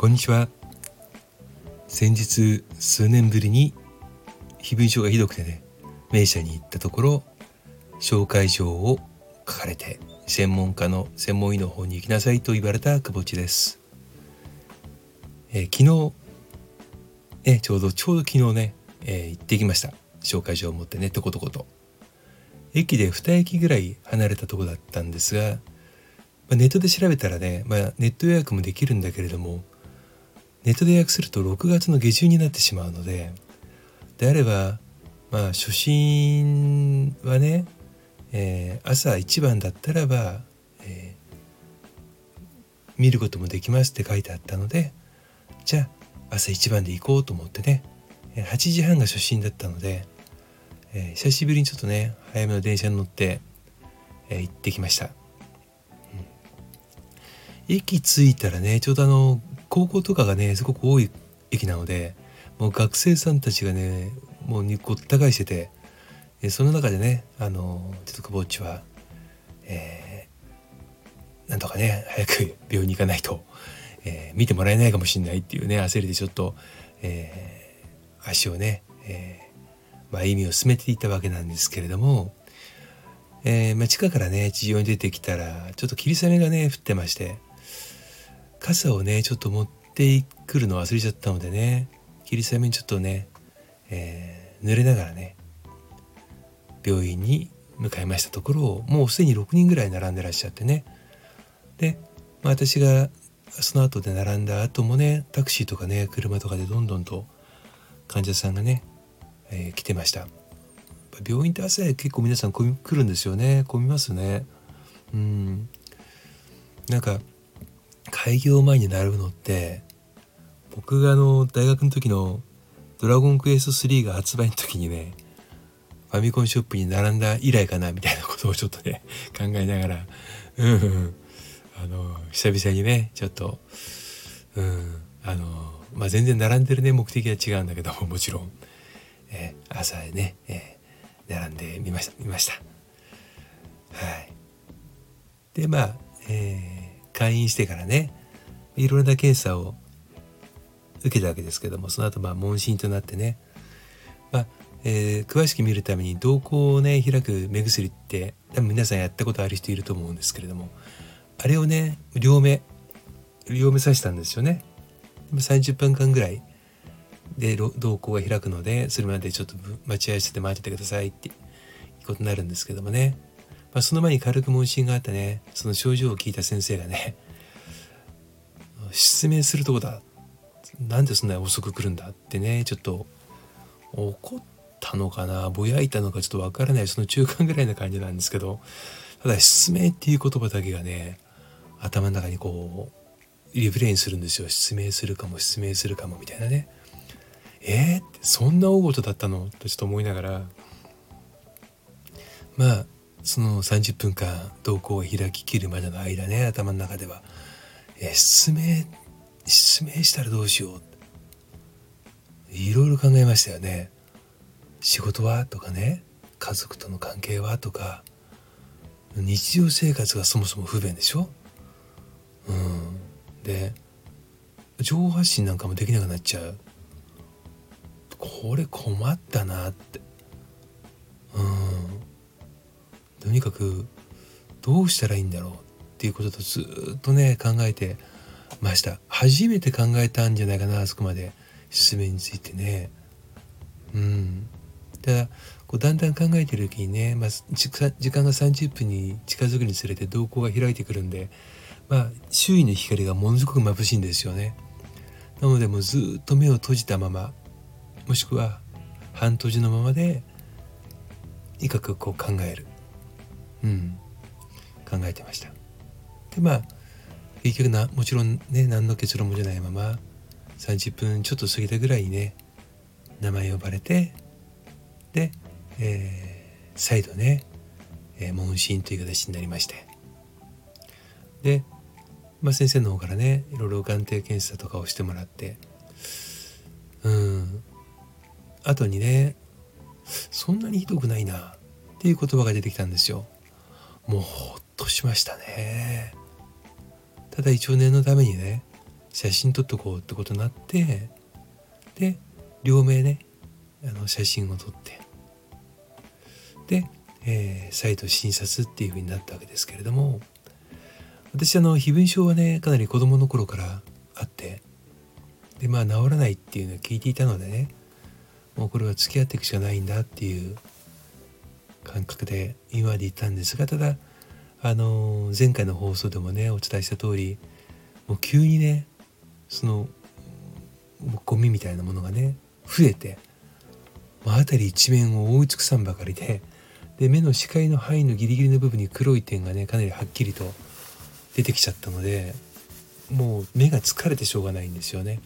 こんにちは。先日数年ぶりに飛蚊症がひどくてね名車に行ったところ紹介状を書かれて専門家の専門医の方に行きなさいと言われた久保地です、えー、昨日えちょうどちょうど昨日ね、えー、行ってきました。紹介状を持ってねとことこと。駅で2駅ぐらい離れたとこだったんですが、ま、ネットで調べたらね、まあ、ネット予約もできるんだけれどもネットで予約すると6月の下旬になってしまうのでであればまあ初心はね、えー、朝一番だったらば、えー、見ることもできますって書いてあったのでじゃあ朝一番で行こうと思ってね8時半が初心だったので、えー、久しぶりにちょっとね早めの電車に乗って、えー、行ってきました、うん、駅着いたらねちょうどあの高校とかがねすごく多い駅なのでもう学生さんたちがねもうにごった返しててえその中でねあのちょっと久保っちは、えー、なんとかね早く病院に行かないと、えー、見てもらえないかもしれないっていうね焦りでちょっと、えー、足をね、えー、まあ、意味を進めていたわけなんですけれども、えーまあ、地下からね地上に出てきたらちょっと霧雨がね降ってまして傘をねちょっと持ってくるの忘れちゃったのでね霧雨にちょっとね、えー、濡れながらね病院に向かいましたところをもうすでに6人ぐらい並んでらっしゃってね。で、まあ、私がその後で並んだ後もねタクシーとかね車とかでどんどんと患者さんがね、えー、来てました。病院って朝結構皆さん来るんですよね。混みますね。うん。なんか開業前に並ぶのって僕があの大学の時の「ドラゴンクエスト3」が発売の時にねファミコンショップに並んだ以来かなみたいなことをちょっとね 考えながらうんあの久々にねちょっとうんあのまあ全然並んでるね目的は違うんだけどももちろん、えー、朝ね、えー、並んでみました見ました。はい。でまあえー退院してからねいろいろな検査を受けたわけですけどもその後まあ問診となってね、まあえー、詳しく見るために瞳孔をね開く目薬って多分皆さんやったことある人いると思うんですけれどもあれをね両目両目刺したんですよね。30分間ぐらいで瞳孔が開くのでそれまでちょっと待ち合室で待っててくださいっていうことになるんですけどもね。まあ、その前に軽く問診があってねその症状を聞いた先生がね失明するとこだ。なんでそんなに遅く来るんだ？ってねちょっと怒ったのかな？ぼやいたのかちょっとわからない。その中間ぐらいな感じなんですけどただ失明っていう言葉だけがね頭の中にこうリブレインするんですよ。失明するかも失明するかもみたいなねえー、ってそんな大事だったの？とちょっと思いながらまあその30分間瞳孔を開ききるまでの間ね頭の中では、え失明失明したらどうしよう。いろいろ考えましたよね。仕事はとかね家族との関係はとか日常生活がそもそも不便でしょ。うん。で情報発信なんかもできなくなっちゃう。これ困ったなって。うん。とにかくどうしたらいいんだろうっていうこととずっとね考えてました。初めて考えたんじゃないかなあそこまで失明についてね。うん。ただこうだんだん考えてる時にね、まあ、時間が30分に近づくにつれて瞳孔が開いてくるんで、まあ、周囲の光がものすごく眩しいんですよね。なのでもうずっと目を閉じたままもしくは半閉じのままでいかくこう考える。うん、考えてました。でまあ結局なもちろんね何の結論もじゃないまま30分ちょっと過ぎたぐらいにね名前呼ばれてで、えー、再度ね、えー、問診という形になりまして。で、まあ、先生の方からねいろいろ眼底検査とかをしてもらってうん。後にねそんなにひどくないなっていう言葉が出てきたんですよ。もうほっとしましたね。ただ一応念のためにね写真撮っとこうってことになってで両名ねあの写真を撮ってで、えー、再度診察っていうふうになったわけですけれども私あの飛蚊症はねかなり子供の頃からあってでまあ治らないっていうのを聞いていたのでねもうこれは付き合っていくしかないんだっていう感覚で今までいたんですがただあの前回の放送でもねお伝えした通りもう急にねそのゴミみたいなものがね増えて辺り一面を覆い尽くさんばかりでで目の視界の範囲のギリギリの部分に黒い点がねかなりはっきりと出てきちゃったのでもう目が疲れてしょうがないんですよね。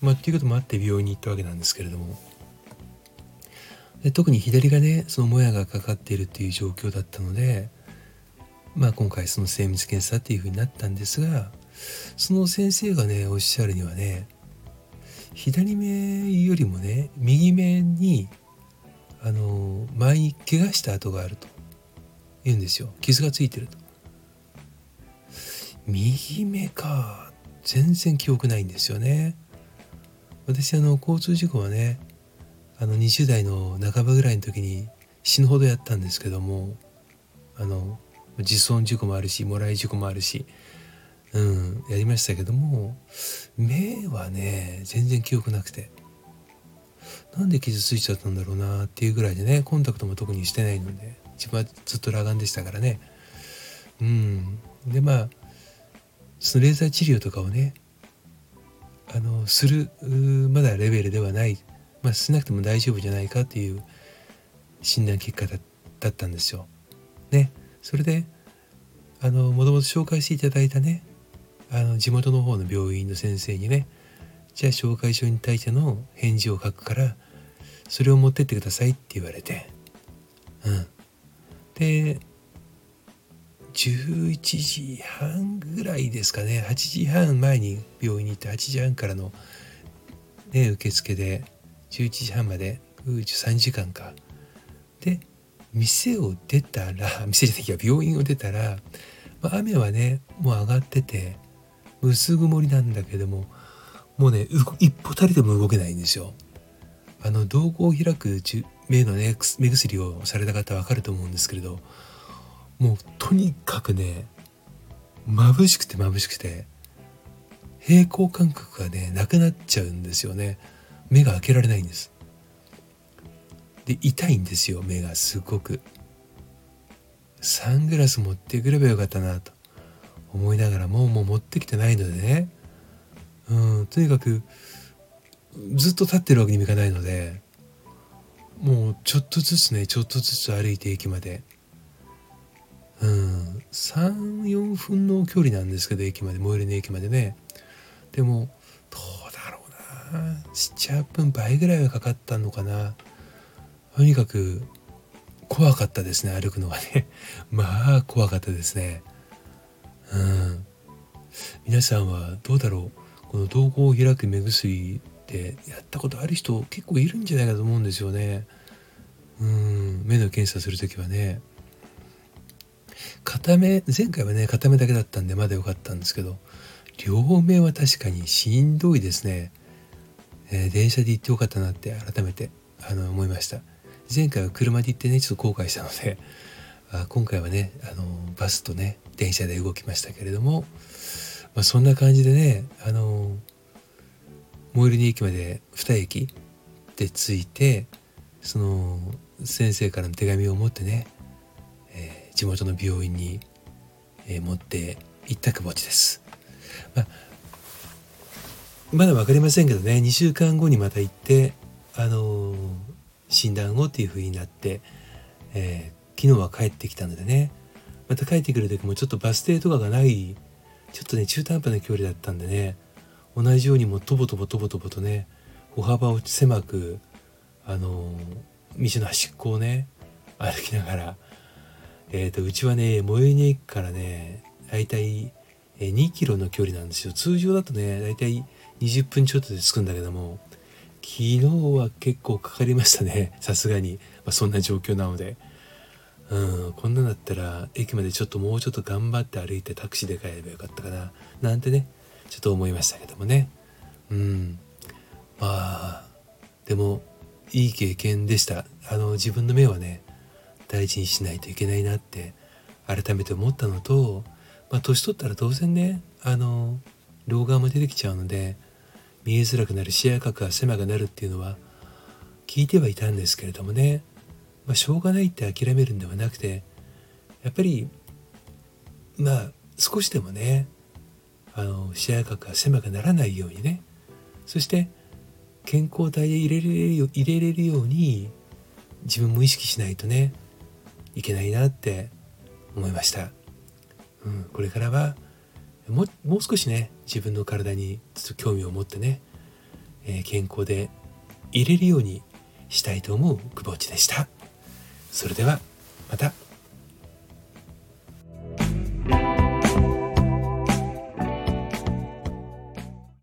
まあ、っていうこともあって病院に行ったわけなんですけれどもで特に左がねそのもやがかかっているっていう状況だったので、まあ、今回その精密検査っていうふうになったんですがその先生がねおっしゃるにはね左目よりもね右目にあの前に怪我した跡があると言うんですよ。傷がついてると。右目か全然記憶ないんですよね。私あの交通事故はねあの20代の半ばぐらいの時に死ぬほどやったんですけどもあの自損事故もあるしもらい事故もあるしうんやりましたけども目はね全然記憶なくてなんで傷ついちゃったんだろうなっていうぐらいでねコンタクトも特にしてないので自分はずっと裸眼でしたからね。うん。でまあそのレーザー治療とかをねあのするまだレベルではない、まあ、しなくても大丈夫じゃないかっていう診断結果だったんですよ。ね。それであのもともと紹介していただいたねあの地元の方の病院の先生にねじゃあ紹介書に対しての返事を書くからそれを持ってってくださいって言われて。うん。で11時半ぐらいですかね。8時半前に病院に行って8時半からの、ね、受付で11時半までう3時間かで店を出たら 店じゃないや病院を出たら、まあ、雨はねもう上がってて薄曇りなんだけどももうね一歩たりでも動けないんですよ。あの瞳孔を開く目のね目薬をされた方は分かると思うんですけれどもうとにかくね眩しくて眩しくて平衡感覚がねなくなっちゃうんですよね目が開けられないんです。で痛いんですよ目がすごく。サングラス持ってくればよかったなと。思いながらもうもう持ってきてないのでね。うんとにかくずっと立ってるわけにもいかないのでもうちょっとずつねちょっとずつ歩いて駅まで。うん34分の距離なんですけど駅まで最寄りの駅までね。でも78分倍ぐらいはかかったのかな。とにかく怖かったですね歩くのがね。まあ怖かったですね。うん。皆さんはどうだろう。この瞳孔を開く目薬ってやったことある人結構いるんじゃないかと思うんですよね。うん。目の検査する時はね。片目前回はね片目だけだったんでまだ良かったんですけど両目は確かにしんどいですね、えー、電車で行ってよかったなって改めてあの思いました前回は車で行ってねちょっと後悔したのであ今回はねあのバスとね電車で動きましたけれども、まあ、そんな感じでねあの最寄りの駅まで2駅で着いてその先生からの手紙を持ってねえ地元の病院に、えー、持って行ったくぼちです。まあ、まだ分かりませんけどね。2週間後にまた行ってあのー、診断後っていう風になって、えー、昨日は帰ってきたのでね。また帰ってくる時もちょっとバス停とかがないちょっとね中途半端な距離だったんでね。同じようにもとぼとぼとぼとぼとね歩幅を狭くあのー、道の端っこをね歩きながらえーと、うちはね最寄りの駅からね大体2キロの距離なんですよ。通常だとね大体20分ちょっとで着くんだけども昨日は結構かかりましたね。さすがに、まあ、そんな状況なので。うんこんなんだったら駅までちょっともうちょっと頑張って歩いてタクシーで帰ればよかったかな。なんてねちょっと思いましたけどもね。うん。まあでもいい経験でした。あの自分の目はね大事にしないといけないなって改めて思ったのと、まあ、年取ったら当然ねあの老眼も出てきちゃうので見えづらくなる視野角が狭くなるっていうのは聞いてはいたんですけれどもね、まあ、しょうがないって諦めるんではなくてやっぱりまあ少しでもねあの視野角が狭くならないようにね。そして健康体で入れれるよ入れれるように自分も意識しないとねいけないなって思いました、うん、これからはもう少しね自分の体にちょっと興味を持ってね、えー、健康でいれるようにしたいと思う久保地でした。それではまた。